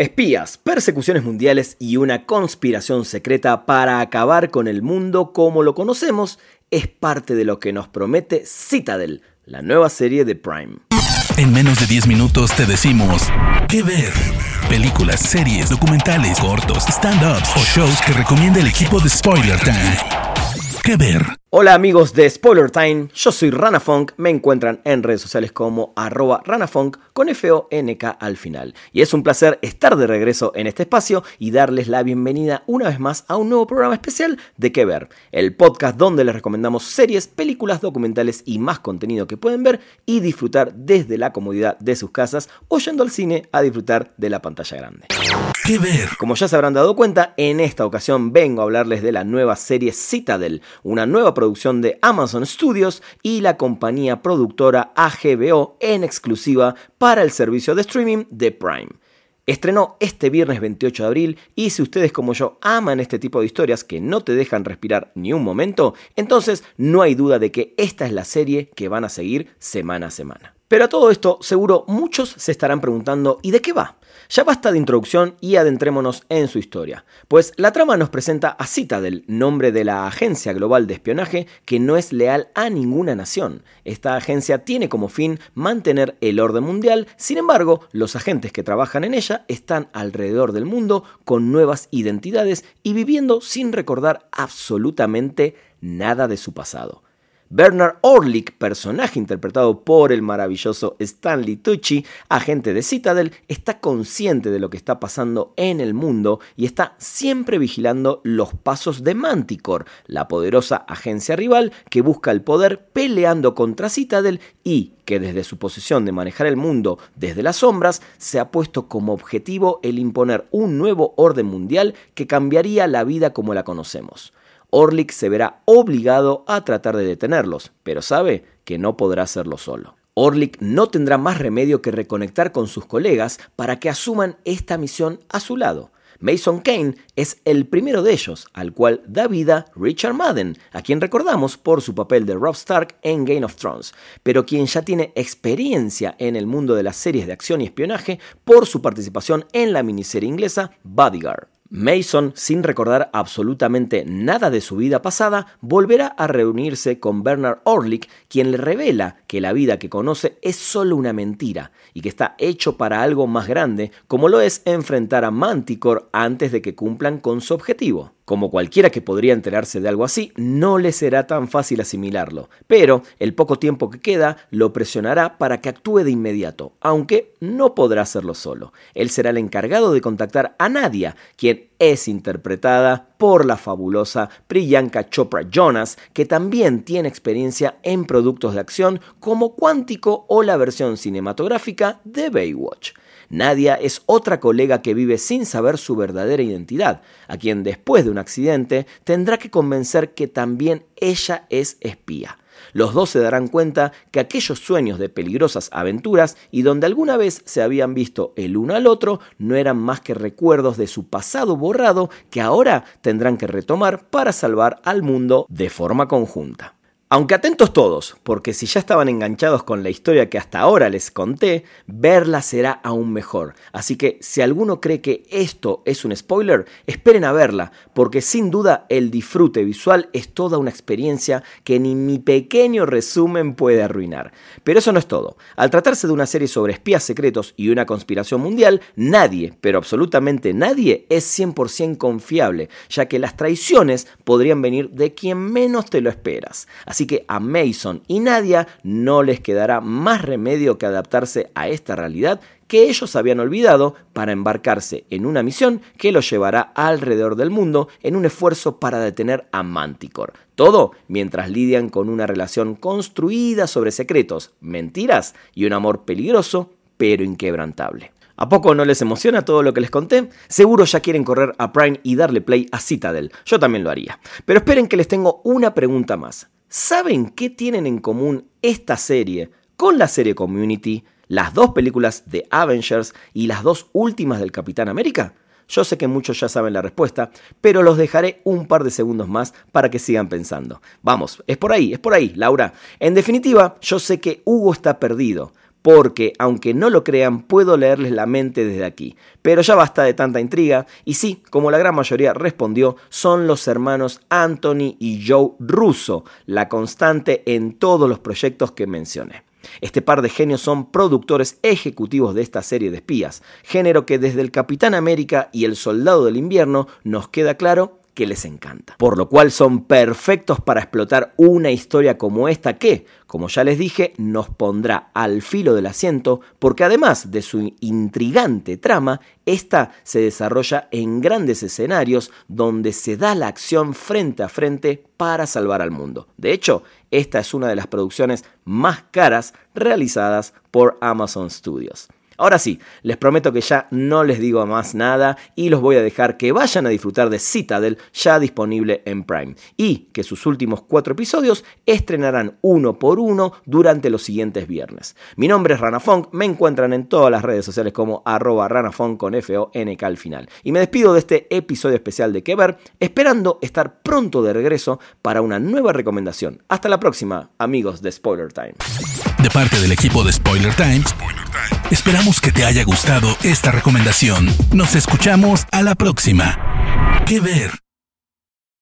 Espías, persecuciones mundiales y una conspiración secreta para acabar con el mundo como lo conocemos es parte de lo que nos promete Citadel, la nueva serie de Prime. En menos de 10 minutos te decimos qué ver. Películas, series, documentales, cortos, stand-ups o shows que recomienda el equipo de Spoiler Time. ¿Qué ver? Hola amigos de Spoiler Time, yo soy Ranafunk, me encuentran en redes sociales como arroba Ranafunk con F-O-N-K al final. Y es un placer estar de regreso en este espacio y darles la bienvenida una vez más a un nuevo programa especial de Que Ver, el podcast donde les recomendamos series, películas, documentales y más contenido que pueden ver y disfrutar desde la comodidad de sus casas o yendo al cine a disfrutar de la pantalla grande. ¿Qué ver? Como ya se habrán dado cuenta, en esta ocasión vengo a hablarles de la nueva serie Citadel, una nueva producción de Amazon Studios y la compañía productora AGBO en exclusiva para el servicio de streaming de Prime. Estrenó este viernes 28 de abril y si ustedes como yo aman este tipo de historias que no te dejan respirar ni un momento, entonces no hay duda de que esta es la serie que van a seguir semana a semana. Pero a todo esto, seguro muchos se estarán preguntando ¿y de qué va? Ya basta de introducción y adentrémonos en su historia, pues la trama nos presenta a Citadel, nombre de la agencia global de espionaje que no es leal a ninguna nación. Esta agencia tiene como fin mantener el orden mundial, sin embargo, los agentes que trabajan en ella están alrededor del mundo con nuevas identidades y viviendo sin recordar absolutamente nada de su pasado. Bernard Orlick, personaje interpretado por el maravilloso Stanley Tucci, agente de Citadel, está consciente de lo que está pasando en el mundo y está siempre vigilando los pasos de Manticore, la poderosa agencia rival que busca el poder peleando contra Citadel y que desde su posición de manejar el mundo desde las sombras se ha puesto como objetivo el imponer un nuevo orden mundial que cambiaría la vida como la conocemos. Orlik se verá obligado a tratar de detenerlos, pero sabe que no podrá hacerlo solo. Orlik no tendrá más remedio que reconectar con sus colegas para que asuman esta misión a su lado. Mason Kane es el primero de ellos, al cual da vida Richard Madden, a quien recordamos por su papel de Rob Stark en Game of Thrones, pero quien ya tiene experiencia en el mundo de las series de acción y espionaje por su participación en la miniserie inglesa Bodyguard. Mason, sin recordar absolutamente nada de su vida pasada, volverá a reunirse con Bernard Orlick, quien le revela que la vida que conoce es solo una mentira y que está hecho para algo más grande, como lo es enfrentar a Manticore antes de que cumplan con su objetivo. Como cualquiera que podría enterarse de algo así, no le será tan fácil asimilarlo, pero el poco tiempo que queda lo presionará para que actúe de inmediato, aunque no podrá hacerlo solo. Él será el encargado de contactar a Nadia, quien es interpretada por la fabulosa Priyanka Chopra Jonas, que también tiene experiencia en productos de acción como Cuántico o la versión cinematográfica de Baywatch. Nadia es otra colega que vive sin saber su verdadera identidad, a quien después de un accidente tendrá que convencer que también ella es espía. Los dos se darán cuenta que aquellos sueños de peligrosas aventuras y donde alguna vez se habían visto el uno al otro no eran más que recuerdos de su pasado borrado que ahora tendrán que retomar para salvar al mundo de forma conjunta. Aunque atentos todos, porque si ya estaban enganchados con la historia que hasta ahora les conté, verla será aún mejor. Así que si alguno cree que esto es un spoiler, esperen a verla, porque sin duda el disfrute visual es toda una experiencia que ni mi pequeño resumen puede arruinar. Pero eso no es todo. Al tratarse de una serie sobre espías secretos y una conspiración mundial, nadie, pero absolutamente nadie, es 100% confiable, ya que las traiciones podrían venir de quien menos te lo esperas. Así que a Mason y Nadia no les quedará más remedio que adaptarse a esta realidad que ellos habían olvidado para embarcarse en una misión que los llevará alrededor del mundo en un esfuerzo para detener a Manticore. Todo mientras lidian con una relación construida sobre secretos, mentiras y un amor peligroso pero inquebrantable. ¿A poco no les emociona todo lo que les conté? Seguro ya quieren correr a Prime y darle play a Citadel. Yo también lo haría. Pero esperen que les tengo una pregunta más. ¿Saben qué tienen en común esta serie con la serie Community, las dos películas de Avengers y las dos últimas del Capitán América? Yo sé que muchos ya saben la respuesta, pero los dejaré un par de segundos más para que sigan pensando. Vamos, es por ahí, es por ahí, Laura. En definitiva, yo sé que Hugo está perdido, porque, aunque no lo crean, puedo leerles la mente desde aquí. Pero ya basta de tanta intriga, y sí, como la gran mayoría respondió, son los hermanos Anthony y Joe Russo, la constante en todos los proyectos que mencioné. Este par de genios son productores ejecutivos de esta serie de espías, género que desde el Capitán América y el Soldado del Invierno nos queda claro que les encanta. Por lo cual son perfectos para explotar una historia como esta que, como ya les dije, nos pondrá al filo del asiento porque además de su intrigante trama, esta se desarrolla en grandes escenarios donde se da la acción frente a frente para salvar al mundo. De hecho, esta es una de las producciones más caras realizadas por Amazon Studios. Ahora sí, les prometo que ya no les digo más nada y los voy a dejar que vayan a disfrutar de Citadel ya disponible en Prime y que sus últimos cuatro episodios estrenarán uno por uno durante los siguientes viernes. Mi nombre es Rana Funk, me encuentran en todas las redes sociales como arroba ranafunk con F-O-N-K al final. Y me despido de este episodio especial de Que Ver, esperando estar pronto de regreso para una nueva recomendación. Hasta la próxima, amigos de Spoiler Time. De parte del equipo de Spoiler Time, esperamos que te haya gustado esta recomendación. Nos escuchamos a la próxima. ¿Qué ver?